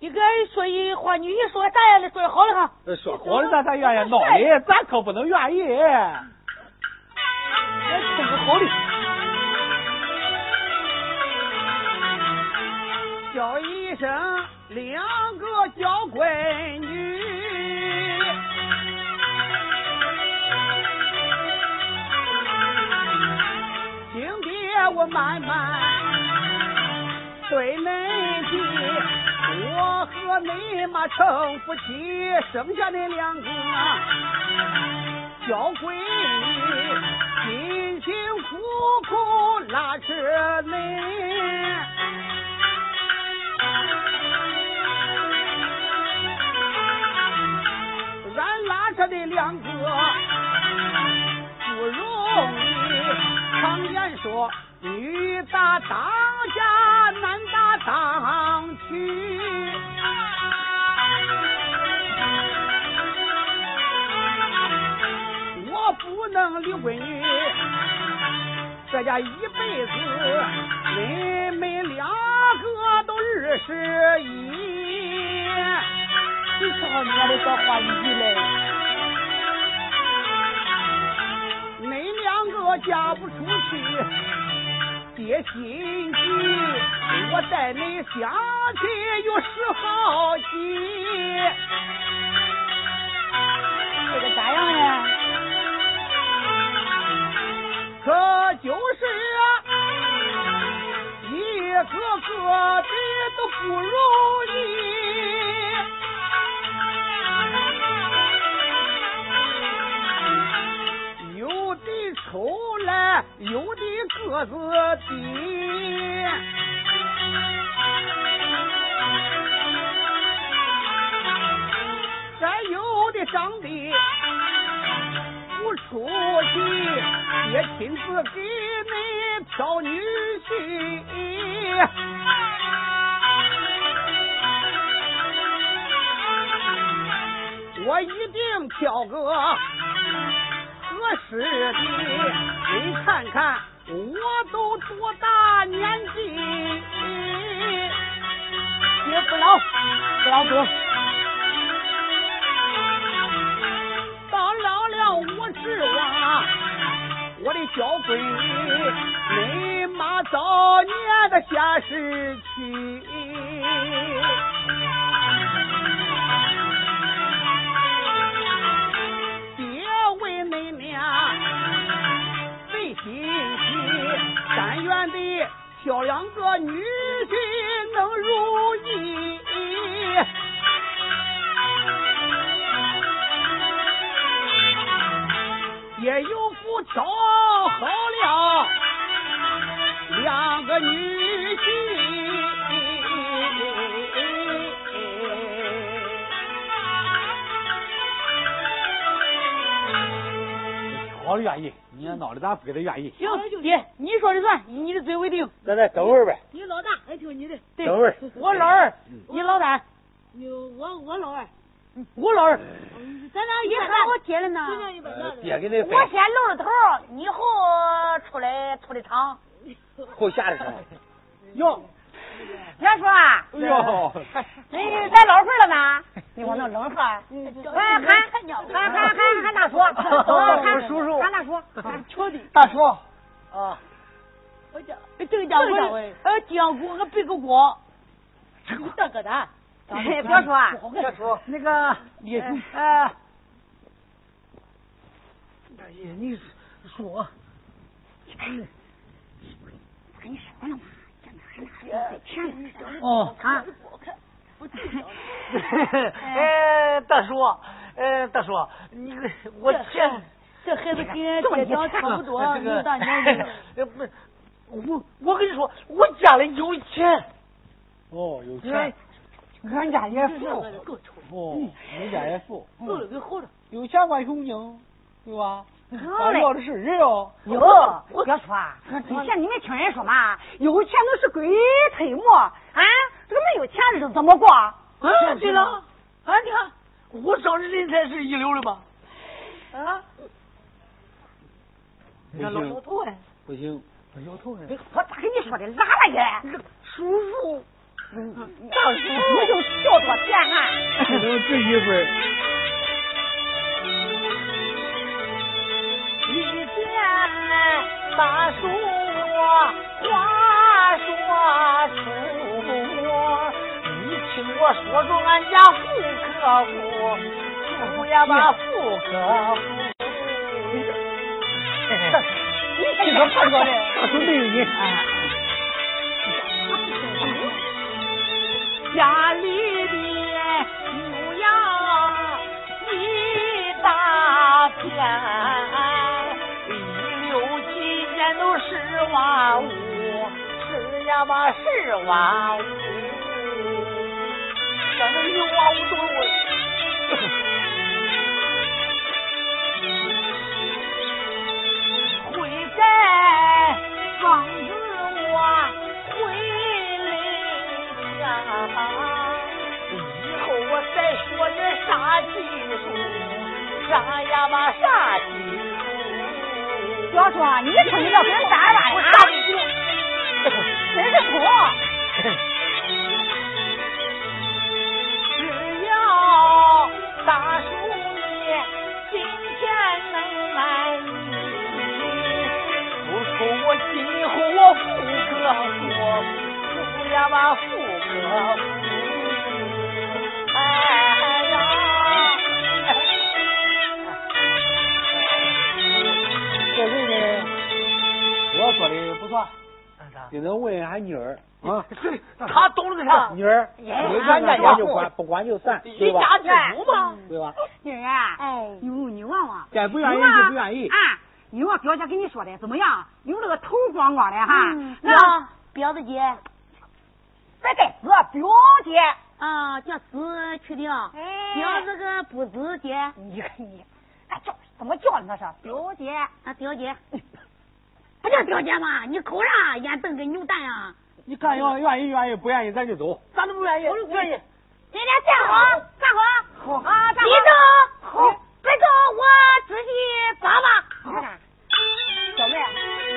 应该说一话，你一说啥样的说好了哈。说好了咱才愿意闹的，咱可不能愿意。我听个好的。叫一声两个娇闺女，听爹我慢慢对恁提，你妈成夫妻，生下那两个娇闺女，辛辛苦苦拉扯你。俺拉扯的两个不容易，常言说女大当家，能离闺女，这家一辈子，你们两个都二十一。你瞧你那的说话语嘞，恁两个嫁不出去，爹心急，我带恁相亲有十好几。就是一个个的都不容易，有的丑来，有的个子低。再有的长得不出去，爹亲自给你挑女婿。我一定挑个合适的，你看看我都多大年纪？爹不老，不老哥。我的小闺女，恁妈早年的下世去。爹为恁俩费心机，但愿的挑两个女婿能如意。也有福挑愿意，你闹的咱不给他愿意。行，爹，你说的算，以你的嘴为定。咱再等会儿呗。你老大，还听你的。对，等会儿我老二，你老大，你我我老二，我老二。咱俩你喊我爹了呢？爹给那我先露了头，你后出来出的场。后下的时候。哟，别说啊，哎呦，你咱老会了呢？你往那冷喝，喊喊喊喊喊喊大叔，喊叔叔喊大叔，喊兄弟。大叔啊，我叫这个家伙，呃，江锅和别个锅，你大哥的。别说啊，别说那个李叔，呃，大爷，你说，我跟你说了嘛，叫那喊那钱哦啊。哎，大叔，哎，大叔，你我钱，这孩子跟爹娘差不多，有大年纪了。呃不，我我跟你说，我家里有钱，哦，有钱，俺家也富，哦，你家也富，够了给好了。有钱管雄鹰，对吧？好嘞要的是人哟。哟，别说啊，以前你没听人说嘛，有钱都是鬼推磨啊，这个没有钱的日子怎么过？啊，对了，啊，你看我找的人才是一流的吧，啊，你看老摇头哎，不行，摇头哎，我咋跟你说的？拉了也，叔叔，大叔，我就笑有这 一份。一见大树话说出，你听我说说俺家富可夫，富呀吧富可夫。你说怕说的，他说没有你。家里的牛羊一大片，一六七年都十万五，十呀吧十万五，咱这六万五都是我。会盖房子我会垒墙，以后我再说点啥技术，啥呀嘛啥技术。小说，你瞅你这跟啥玩意儿啊？真是苦。富可富，富呀嘛富可富。哎呀，这人呢，我说的不错，你能问俺妮儿啊，他懂了个啥？妮儿，哎你看看管就管，不管就散，对吧？一家之主嘛。对吧？妮儿啊，哎哟，你望望，该不愿意就不愿意。啊，你我表姐跟你说的怎么样？有那个头光光的哈，嗯那彪子姐别带子表姐，啊，叫死去的，哎彪子个不子姐你看你，哎叫怎么叫那是表姐？啊，表姐，不叫表姐吗？你口啥？眼瞪跟牛蛋啊！你看要愿意愿意，不愿意咱就走。咱都不愿意，愿意。今天站好，站好，好啊，站好。你走，好，别走，我自己走吧。小妹，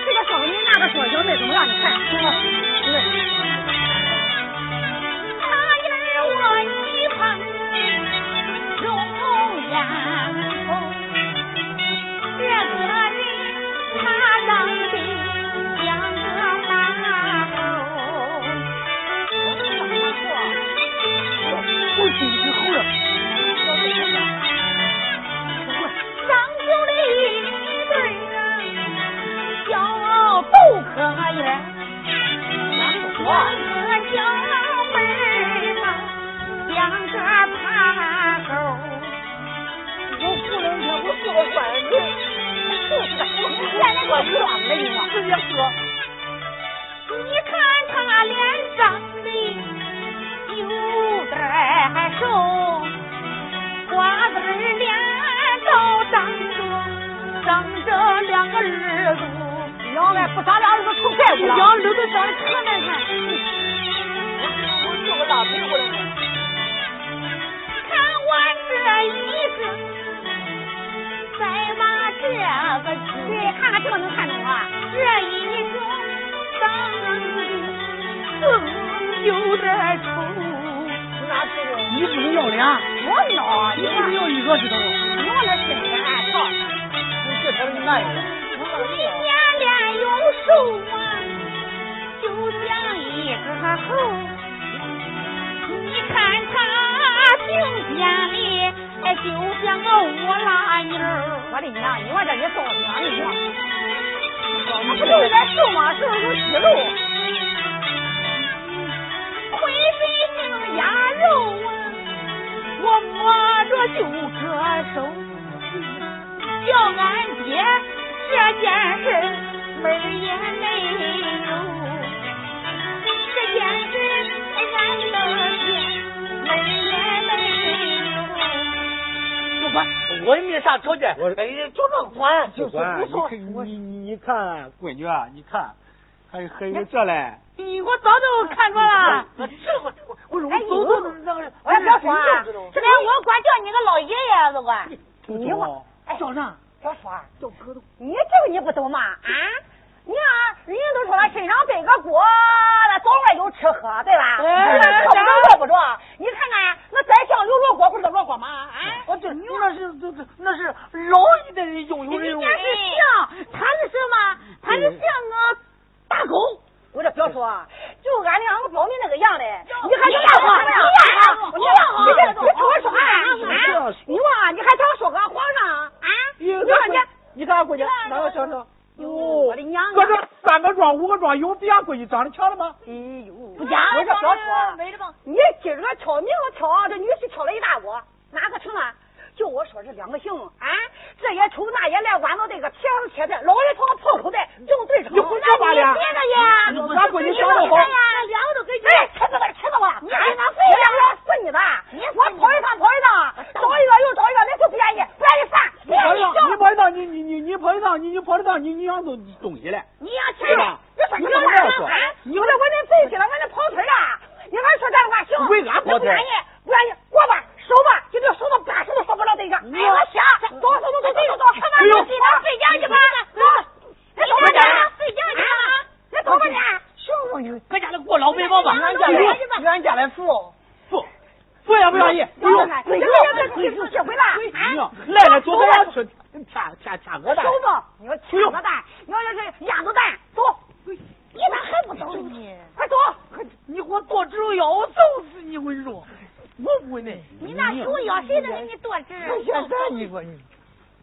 这个小妹那个说小妹怎么让？你看，行吗？他因我像个乌拉妞儿。我的娘，你往这里造响你娘，他他不就有点瘦吗？是不是有肌肉？浑身硬牙肉啊，我摸着就可手。叫俺爹这件事门也没有，这件事俺的不管，我也没啥条件，我哎，就能管，就管你看你你你看，闺女啊，你看，还还有这嘞。你，我早就看着了。我这我走走个，这连我管叫你个老爷爷都管。你我，哎，叫啥？小说，叫哥都。你这个你不懂吗？啊？你看，人家都说了，身上背个锅，那早晚有吃喝，对吧？可不能落不着。你看看，那宰相刘罗锅，不是罗锅吗？啊！我这牛那是，这是那是老一代人拥有的。人家是像，他是什么？他是像个大狗。我这表叔啊，就俺两个表妹那个样的，你还想说他们呀？我不要，我不要，你别，你听我说话。你，你哇，你还想说个皇上？啊？你说你，你看俺姑娘哪个先生？我的娘！我这三个庄五个庄有比俺闺女，长得强的吗？哎呦，不假，没这小说，没了吧？你今儿个挑，明个挑，这女婿挑了一大锅，哪个成啊？就我说这两个姓啊，这也丑那也来，弯到这个铁上铁的，老人穿个破口袋，正对上。你胡说八道！别的呀，俺闺女长得好，两个都给你。哎，吃死我，吃死我！你还浪费两个，你的！跑一趟，你你跑一趟，你你想东东西了？你要钱了，你说你要啥？你说我那飞起了，我那跑腿了！你还说这话行？为俺跑腿？不愿意，不愿意，过吧。手吧，就这手到八十都说不了这个。哎，我下，走走走走走走，看看你地上睡觉去吧。走，你走吧你，睡觉去吧。你走吧你。小妇女，搁家里过老背包吧。俺家来，俺家来富富富也不愿意。不用，不用，你不学会了。来了，走吧，吃天天天鹅蛋。走吧，你要天鹅蛋，你要是鸭子蛋，走。你咋还不走呢？快走！你给我剁指要我揍死你！我跟你说。我不会呢，你那主要谁能给你多治？现在你说你，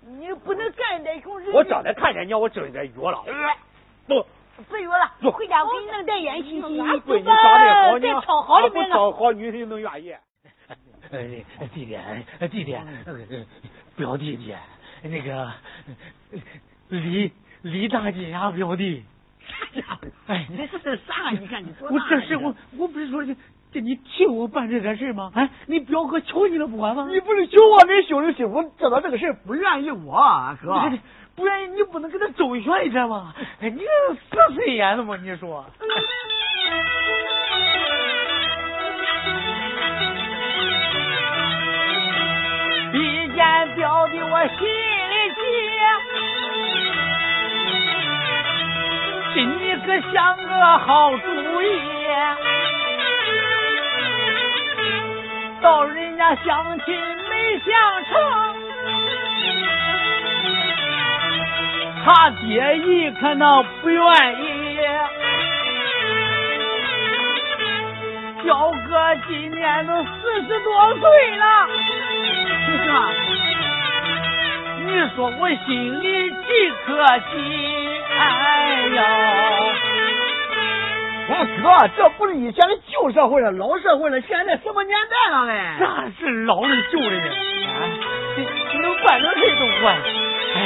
你不能干那种人。我刚才看见你，我正在约了。不，不约了，回家我给你弄点烟熏熏。闺女长得好，再挑好的不挑好，女婿能愿意。哎，弟弟，弟弟，表弟弟，那个李李大姐呀，表弟。啥家伙？哎，你这是啥？你看你多我这是我，我不是说叫你替我办这点事吗？哎，你表哥求你了不管吗？你不是求我给兄弟媳妇知道这个事不愿意我哥，不愿意你不能跟他周旋一下吗？哎，你死心眼子吗？你说。一见表弟我心里急，给你可想个好主意。到人家相亲没相成，他爹一看那不愿意。表哥今年都四十多岁了，是说，你说我心里几可惜，哎呀！我哥，这不是以前的旧社会了，老社会了。现在什么年代了嘞？啥是老的旧的呢？啊，这能办成谁都办。哎，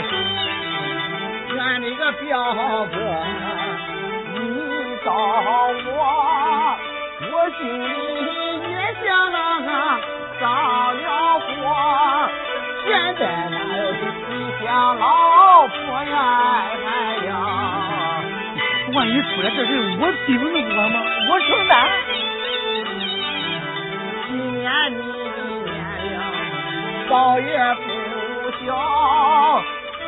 俺那个表哥，你找我，我心里也想啊，着了火。现在哪有是西乡老婆呀？哎呀！万一出来这事，我顶着不管吗？我承担。今年你年龄早也不小，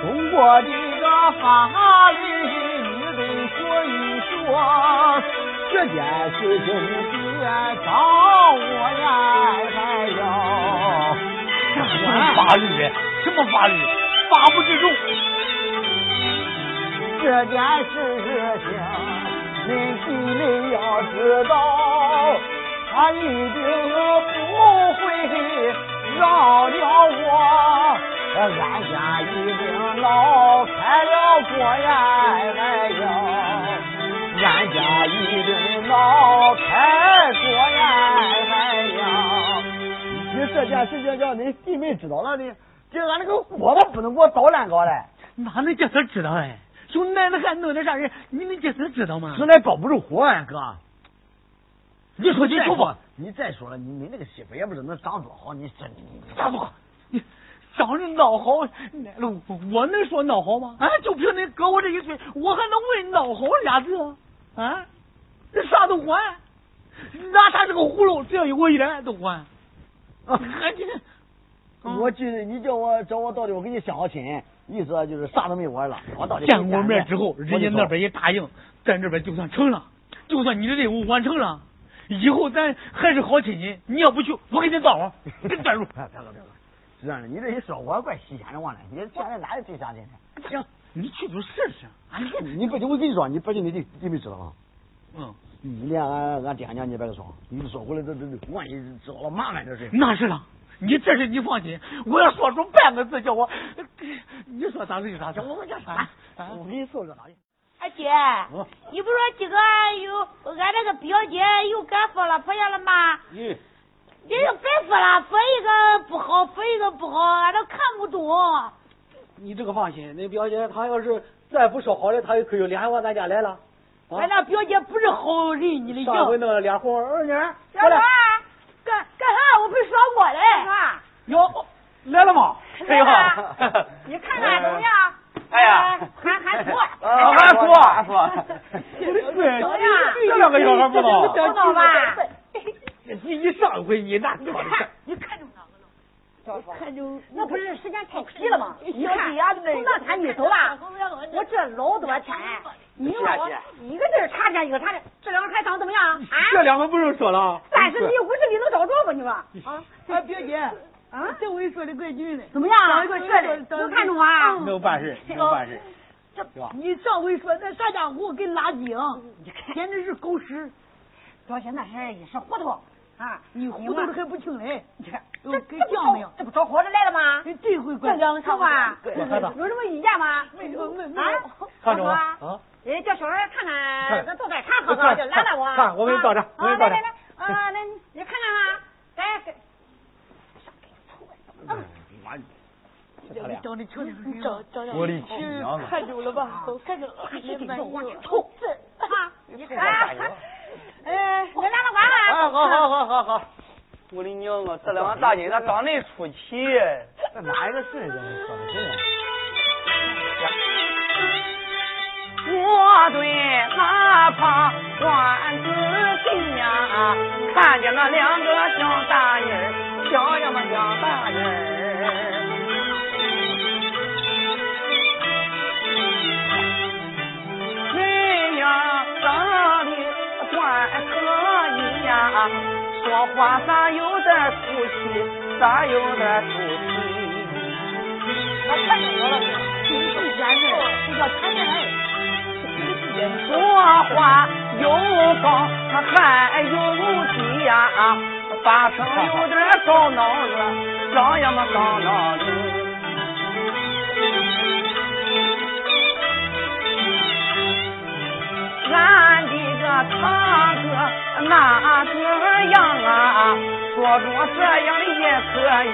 中国的个法律你得学一学，这件事情你别找我呀！哎呦，什么法律？什么法律？法不知重。这件事情，您心里要知道，他一定不会饶了我，俺家一定闹开了锅呀！哎呦，俺家一定闹开锅呀！哎呦，你这件事情叫恁弟妹知道了的，这俺那个锅子不能给我捣烂搞嘞，哪能叫他知道哎？就奶奶还弄点啥人？你们这能知道吗？实在包不住火啊，哥。你说清楚不？你再说了，你你那个媳妇也不知道能长多好，你说你咋不好？你长得闹好，奶了我能说闹好吗？啊，就凭你哥我这一岁，我还能问闹好俩字？啊，这啥都管，拿他这个葫芦，只要有我一点都管。啊，我记得你叫我找我到底，我给你相好亲。意思就是啥都没玩了。我到见过面之后，人家那边也答应，在这边就算成了，就算你的任务完成了，以后咱还是好亲戚。你要不去，我给你造 化，给你断路。别别别是这样的，你这一说，我怪新鲜的慌了。你现在哪有最相亲的？行，你去就试试。俺去，你不，我跟你说，你不信你弟弟没知道吗？嗯。你连俺俺爹娘你别个说，你说回来这这这，万一知道了麻烦这事。那是了。你这事你放心，我要说出半个字叫我，你说咋子就咋子。我我讲啥？我给你说说咋的？二姐，你不说今个有俺那个表姐又敢放了婆家了吗？嗯，你就别说了，说一个不好，说一个不好，俺都看不懂。你这个放心，那表姐她要是再不说好的，她就可以脸往咱家来了。俺那表姐不是好人，你的上回那脸红，二娘，小花，干我没说过嘞。哟，来了吗？哎呦，你看看怎么样？哎呀，还还说，还说还说，对，怎么样？这两个小孩不知道，不知道吧？你一上回你那，你看，你看中哪个了？看中那不是时间太急了吗？你看，从那天你走了，我这老多天，你说我一个字查见一个查见，这两个还长怎么样？啊？这两个不是说了？三十米五十里能找着不？你说啊？哎，表姐，啊，这回说的怪准的，怎么样？上一个说的能看中啊？能办事，能办事。这你上回说那啥家伙给拉筋，简直是狗屎！表姐那是一时糊涂啊，你糊涂的还不清嘞？你看，这这给犟的，这不找伙子来了吗？这回怪这两个说话对有什么意见吗？没有没没啊？看中啊啊？啊？哎，叫小孩看看，咱倒点茶喝喝，就拦着我。看我给你倒茶我给你倒茶来来来，啊，那你看看哈，该。他俩，长得瞧着长长得我的亲娘啊！看中了吧？都看中了，你看，哎，你拿着管吧。哎，好好好好好，我的娘啊，这两个大金咋长得出奇？这哪一个是人？你说的是呢？我对哪怕换自己呀，看见那两个小大人，小呀嘛小大人。人呀长得怪可以呀，说话咋有点出气，咋有点出气。他看中我了，你是奸人，这叫谈恋爱。说话又高还有低呀，八成有点高闹了，张呀嘛高闹的。俺的个堂哥那个样啊，说着这样的也可以，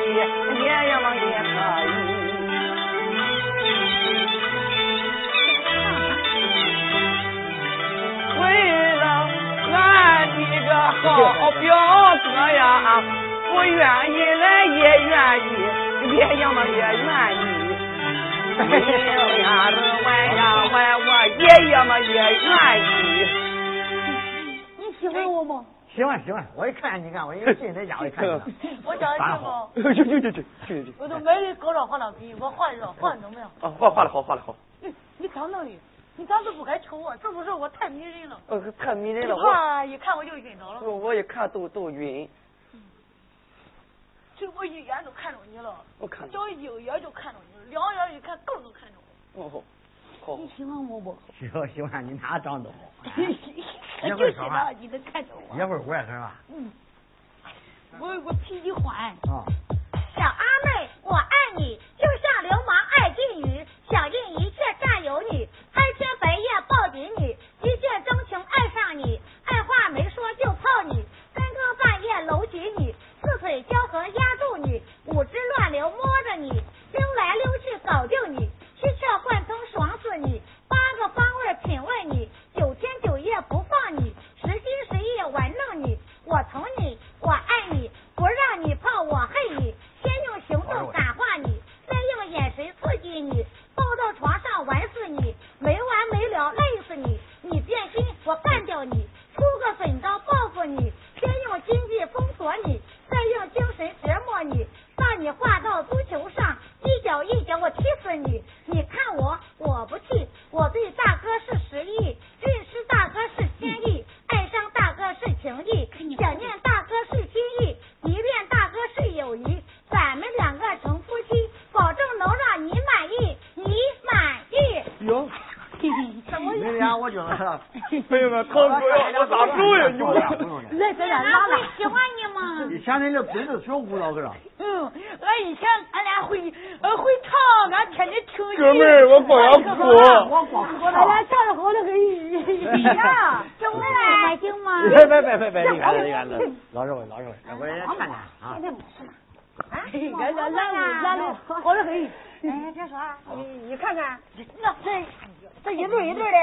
也呀嘛也可以。不愿意来也愿意，也呀嘛也愿意。哎呀的弯呀弯，我也呀嘛也愿意。你喜欢我吗？喜欢喜欢，我一看你看，我一进在家我一看你，我长得行吗？去去去去去去。我都买的高档化妆品，我画的画的怎么样？啊，画画的好，画的好。你你长那里，你咋都不该瞅我？是不是我太迷人了？呃，太迷人了，我哇，一看我就晕着了。我我一看都都晕。就我一眼就看中你了，我看小一眼就看中你了，两眼一看更能看中我。哦，好。你喜欢我不？喜欢喜欢你哪长得好？我就知道你能看中我。一会乖是吧？嗯，我我脾气欢。啊。小阿妹，我爱你，就像流氓爱妓女，想尽一切占有你，黑天白夜抱紧你，一见钟情爱上你，二话没说就泡你，三更半夜搂紧你，四腿交合压住你，五指乱流摸着你，溜来溜去搞定你，七窍贯通爽死你，八个方位品味你，九天九夜不放你，十心十意玩弄你，我疼你，我爱你，不让你碰我恨你，先用行动感看看啊。现在没好的很。哎，别说，你你看看，那这这一对一对的，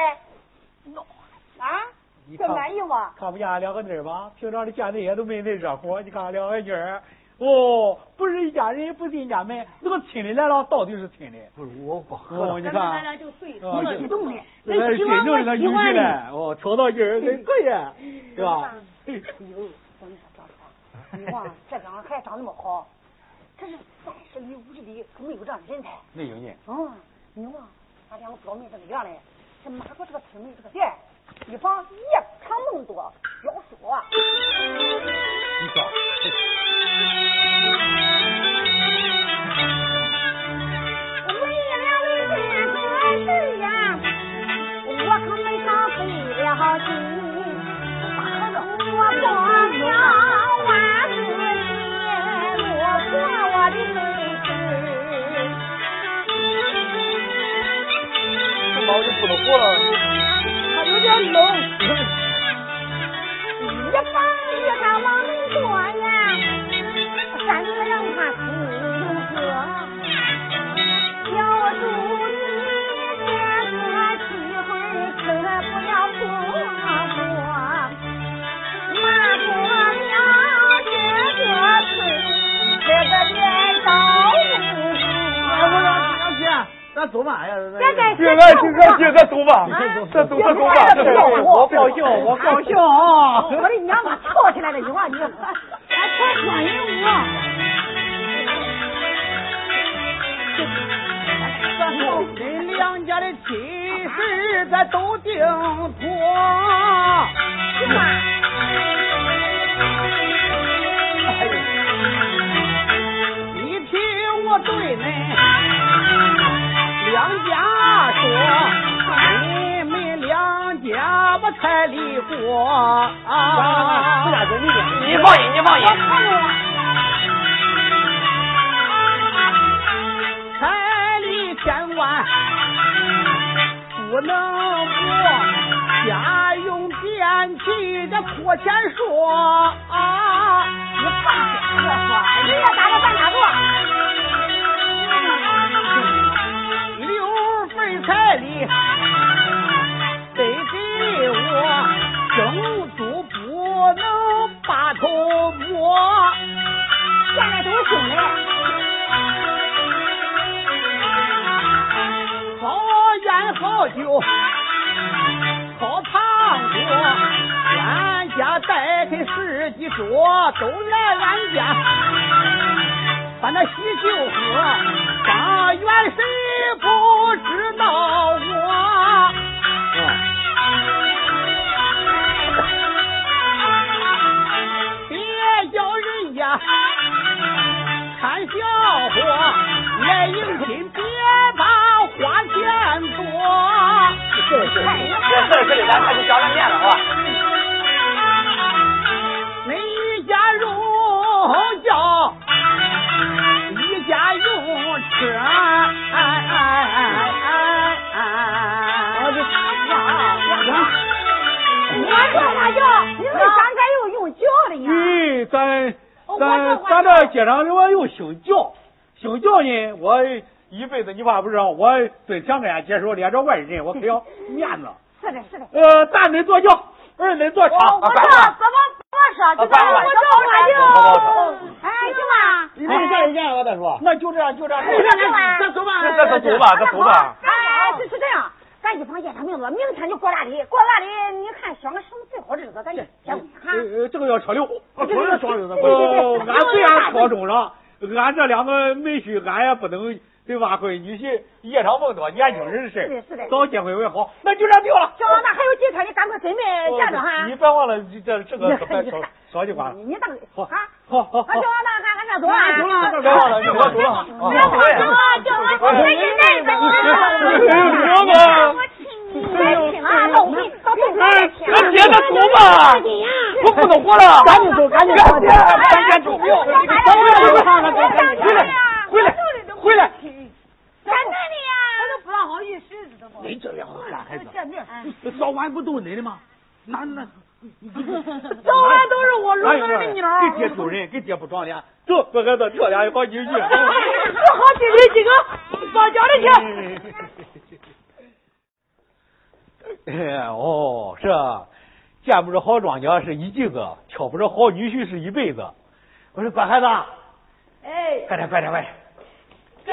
啊，这满意吗？看不见俺两个妮儿吧？平常的见那些都没那热乎。你看两个妮儿，哦，不是一家人，不是一家门，那个亲的来了，到底是亲的。不是我不喝，你看，咱俩就对，哦我激动的。那是真正的友情嘞，哦，挑到劲儿，很可以，是吧？哎呦，川，你 望这两个孩子长那么好，可是三十里五十里可没有这样的人才。没有呢。嗯，你望俺两个表妹这个样嘞，这马过这个村没这个店，一房夜长梦多，要说啊。你说，这毛就不能活了。他有点冷。一 方咱走吧，哎呀，这个姐，俺姐，俺姐，咱走吧，咱走，咱走吧。我高兴，我高兴啊！我的娘啊，跳起来了，你话你，还跳双人舞。恁两家的亲事咱都定妥。行吧？彩礼过啊！你放心，你放心。彩礼千万不能过，家用电器这阔钱说啊！你放心，我说，人家打个办打个。六份彩礼在都兄弟，好烟好酒好俺家带开十几桌，都来俺家，把那喜酒喝，方圆谁不知道我？别叫人家看叫唤，来迎亲别把花钱多。是是，这事儿咱还是讲两面了，啊！恁？一家用轿，一家用车，哎哎哎哎咱咱这街上我又姓教，姓教呢，我一辈子你怕不知道，我蹲墙根下接受连着外人，我可要面子。是的，是的。呃，大恁做轿，二恁做我厂。我说怎么怎么说？这个啊我说我就，哎，行吧。你没见见了，再说。那就这样，就这样。咱走吧这这走吧，咱走吧。哎，是是这样，咱一方验上名字，明天就过大礼。过大礼，你看选个什么最好日子，咱就结婚哈。呃，这个要车流。我说是双日子，哦，俺虽然挑中了，俺这两个妹婿，俺也不能对吧？闺女婿夜长梦多，年轻人的事是是的早结婚为好。那就这样定了。行，那还有几天，你赶快准备嫁妆哈。你别忘了，这这个少说句话。你等好，好好好。那行，那俺俺走。走好，了，走，走了。别走，走了，走了，我也认走了。哥，我亲你，别亲了，都你，都都别亲。走吧。我不能活了，赶紧走，赶紧走，赶紧走，走不了，走不了，回来，回来，回来，回来。好意思，知道不？你这样，孩子，早晚不都恁的吗？那那。早晚都是我老儿的鸟。给爹丢人，给爹不长脸。走，乖孩子跳下去，好进去。不好进去，这个上家里去。哎，哦，是，见不着好庄稼是一季子，挑不着好女婿是一辈子。我说乖孩子，哎，快点，快点，快点。哥，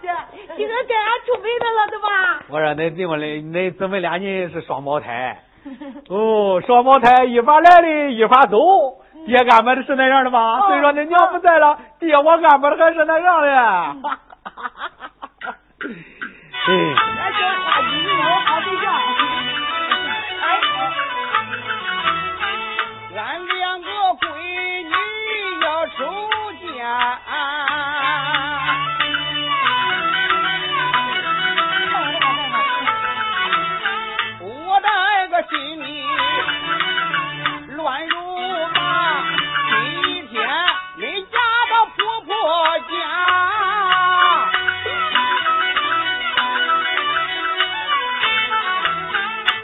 这今天给俺出妹子了，对吧？我说，那怎么的？那姊妹俩人是双胞胎。哦，双胞胎一发来的，一发走。爹安排的是那样的吧？所以说，你娘不在了，爹我安排的还是那样的。哎，俺说话一我好对象。心里乱如麻。今天你嫁到婆婆家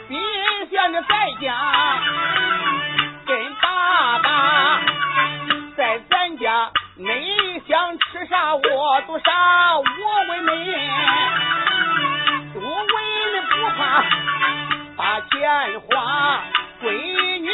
你天在在家跟爸爸在咱家你想吃啥我做啥我问你我问你不怕把钱花闺女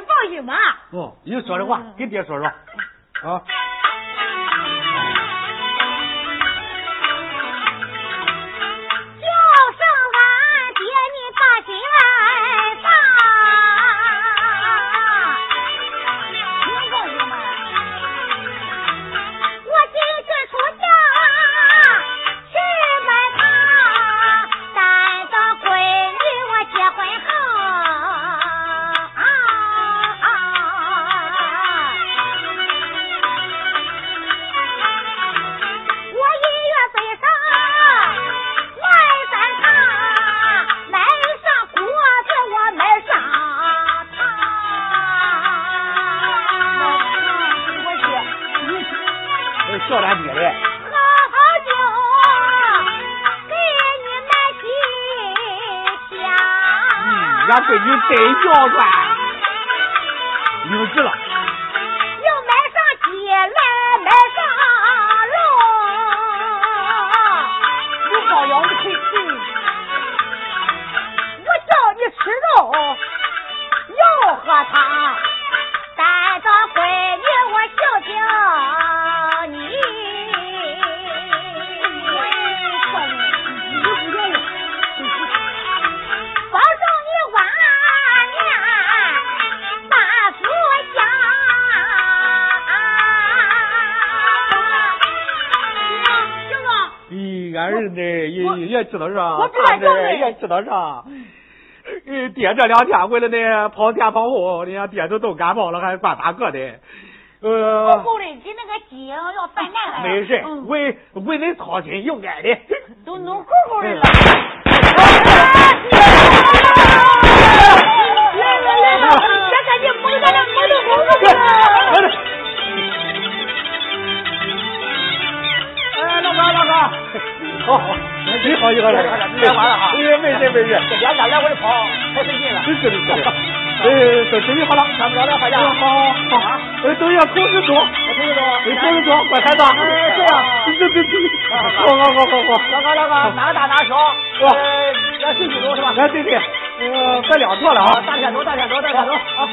放心吧。哦，你说的话、跟爹说说，啊。谁做过？知道啥？我知道也知道啥？爹这两天为了那跑前跑后，人家爹都都感冒了，还管大个的。呃，够的，给那个鸡要犯难了。没事，嗯为为恁操心应该的。都弄好好的了。哎，没两家来回跑，太费劲了。是是是的，呃，都准备好了，咱们早点回家。好好好，呃，都要同时做，同志多，同时做，乖孩子。哎对呀这这这，好好好好好。老高老高，哪个大哪个小？呃，要信息多是吧？哎，对对，呃，咱俩做了啊，大天多，大天多，大天多啊！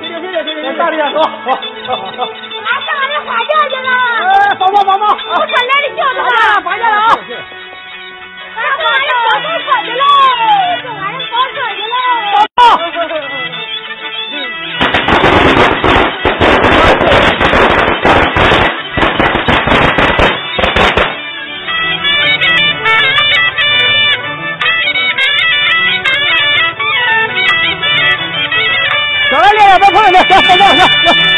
谢谢谢谢谢谢，大力量多，好。俺上俺的花轿去了，哎，帮忙帮忙，我可来的轿子了，放下了啊！俺上俺的包车车去了，上俺的包车去了。小来练练，把朋友来，来来来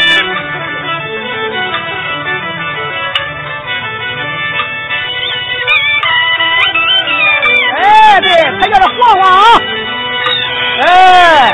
对，他叫他晃晃啊，哎，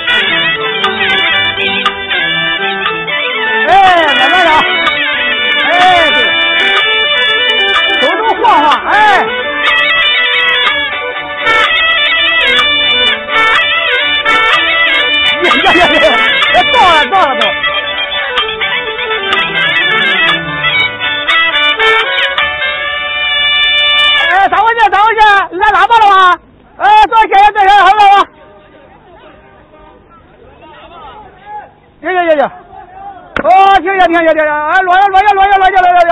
呀，停下停，哎，落下落下落下落下落下落下，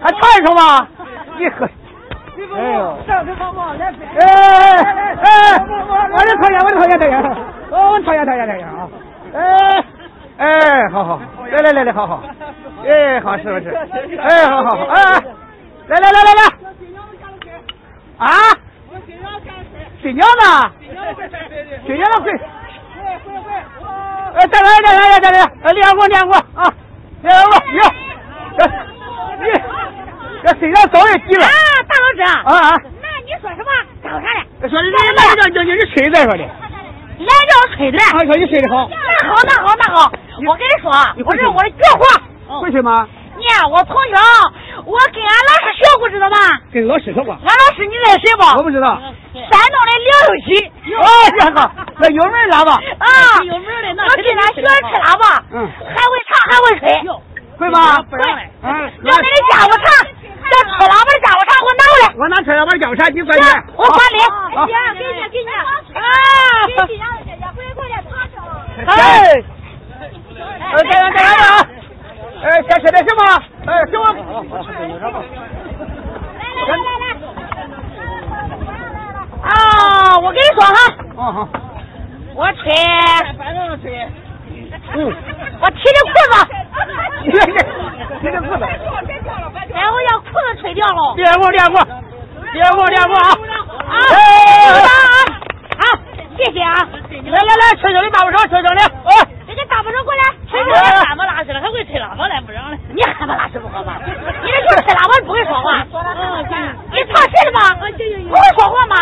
还传说吗？你喝。哎呦！哎哎哎！我的讨厌，我的讨厌，讨厌！我讨厌，讨厌，讨厌啊！哎哎，好好，来来来来，好好，哎，好是不是？哎，好好好，哎，来来来来来，啊？新娘呢？新娘的会。哎，再来再来再来，哎，练过练过啊，练过你，你，这身上早也急了。啊，大老师。啊啊。那你说什么？找啥嘞？说你来来让叫你吹的说的。来叫吹的。啊，说你吹的好。那好，那好，那好。我跟你说，我是我的绝活。会吹吗？你我从小我跟俺老师学过，知道吧？跟老师学过。俺老师你认识谁不？我不知道。山东的刘有喜。哦，这个 那有名喇叭。啊，有名的那。我跟他学吹喇叭。嗯。还会唱，还会吹。会吗？会。嗯。要你的家伙唱，这吹喇叭的家务茶，我拿过来。我拿吹喇叭家务茶，你管钱。我管你。姐。给你，给你。啊。给新娘子姐姐，快快点趴着。哎。哎，再来，再来啊！哎，先吃点什么？哎，什么？来来来来。啊，我跟你说哈。哦好。我吹。反正吹。嗯。我提的裤子。提的裤子。哎，我要裤子吹掉了。练过，练过，练过，练过啊！啊！啊！好，谢谢啊！来来来，吹吹的大不手，吹吹的。哎。这个大不少过来。吹吹的汉巴拉似的，还会吹喇叭来，不让嘞。你喊巴拉是不好吧？你这就是吹喇叭，不会说话。嗯，行。你唱戏的吗？不会说话吗？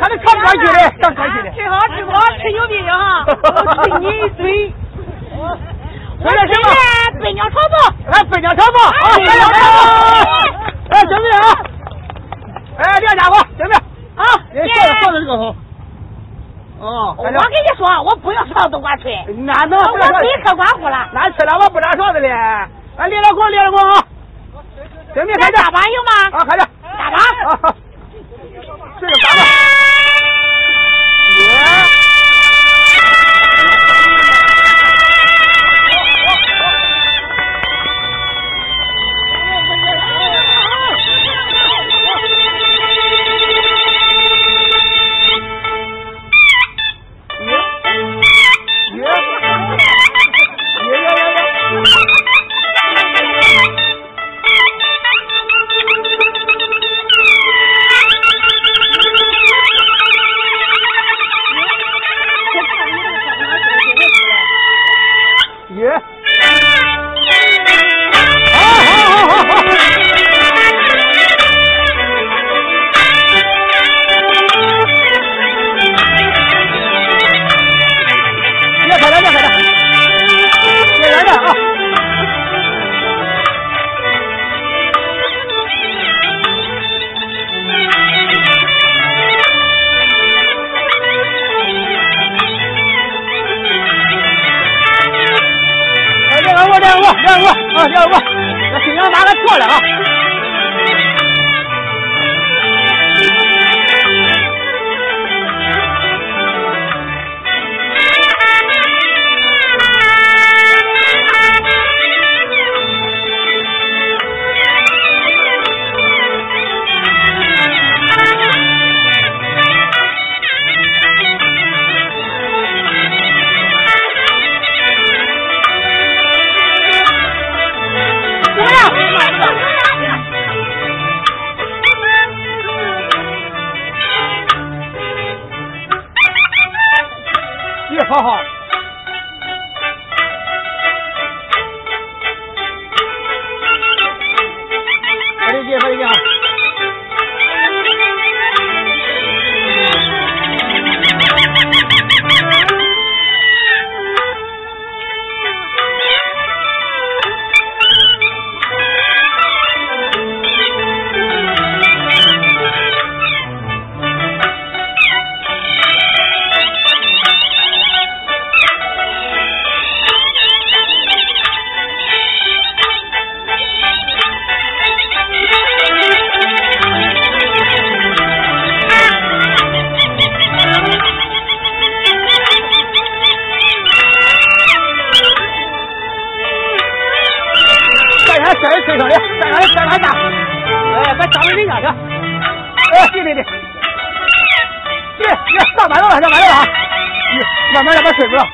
他是唱歌曲的，唱歌曲的。吹好，吹好，吹牛逼的哈！吹你一嘴。我这是飞鸟朝凤，来飞鸟朝凤，啊，飞鸟朝凤。哎，准备啊！哎，这家伙，准备。啊，你坐着坐着这个好。哦，我跟你说，我不用上都管吹。哪能我立刻管乎了。哪吃了我不拿勺子嘞。哎，练了功，练了功啊！准备开始。大把有吗？啊，开始。大把。啊。这个大把。关门，让他睡着。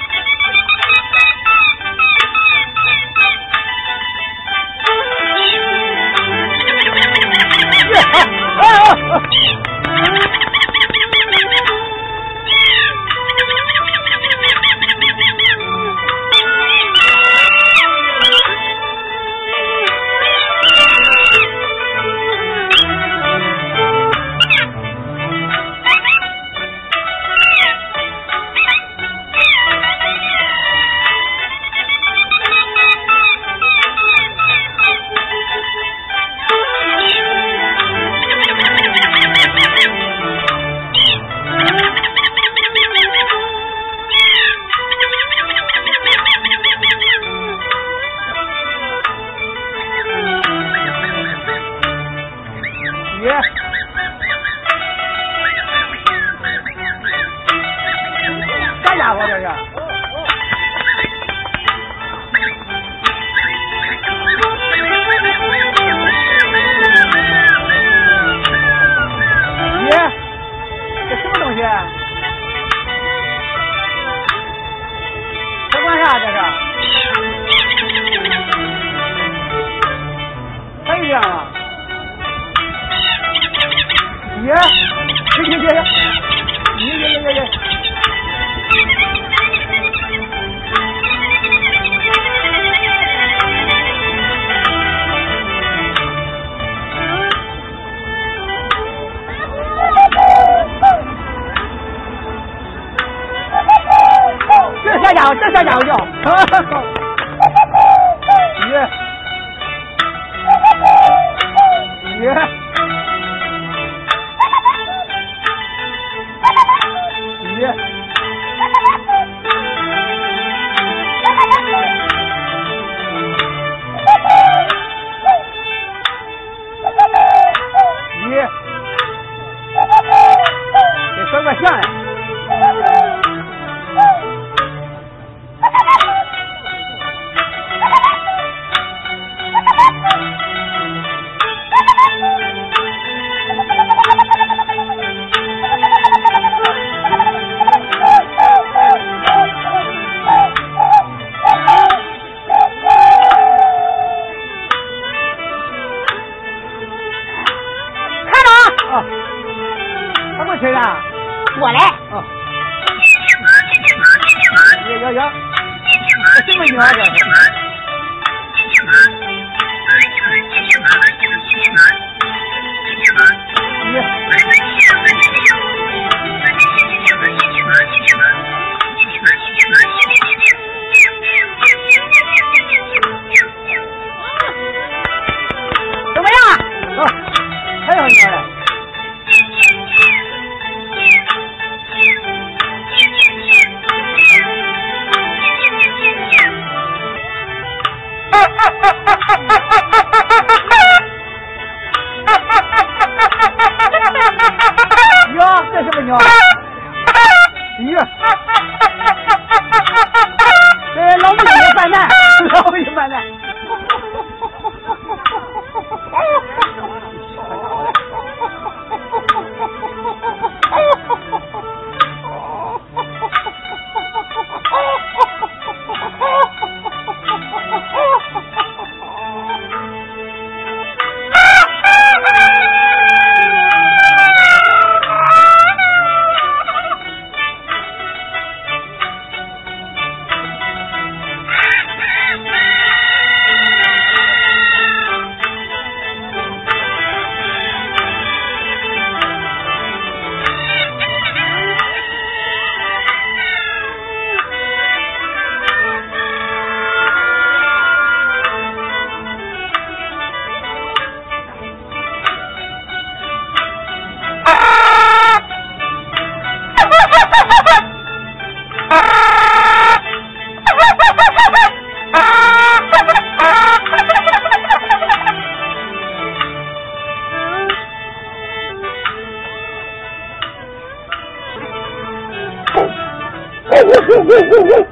Woo!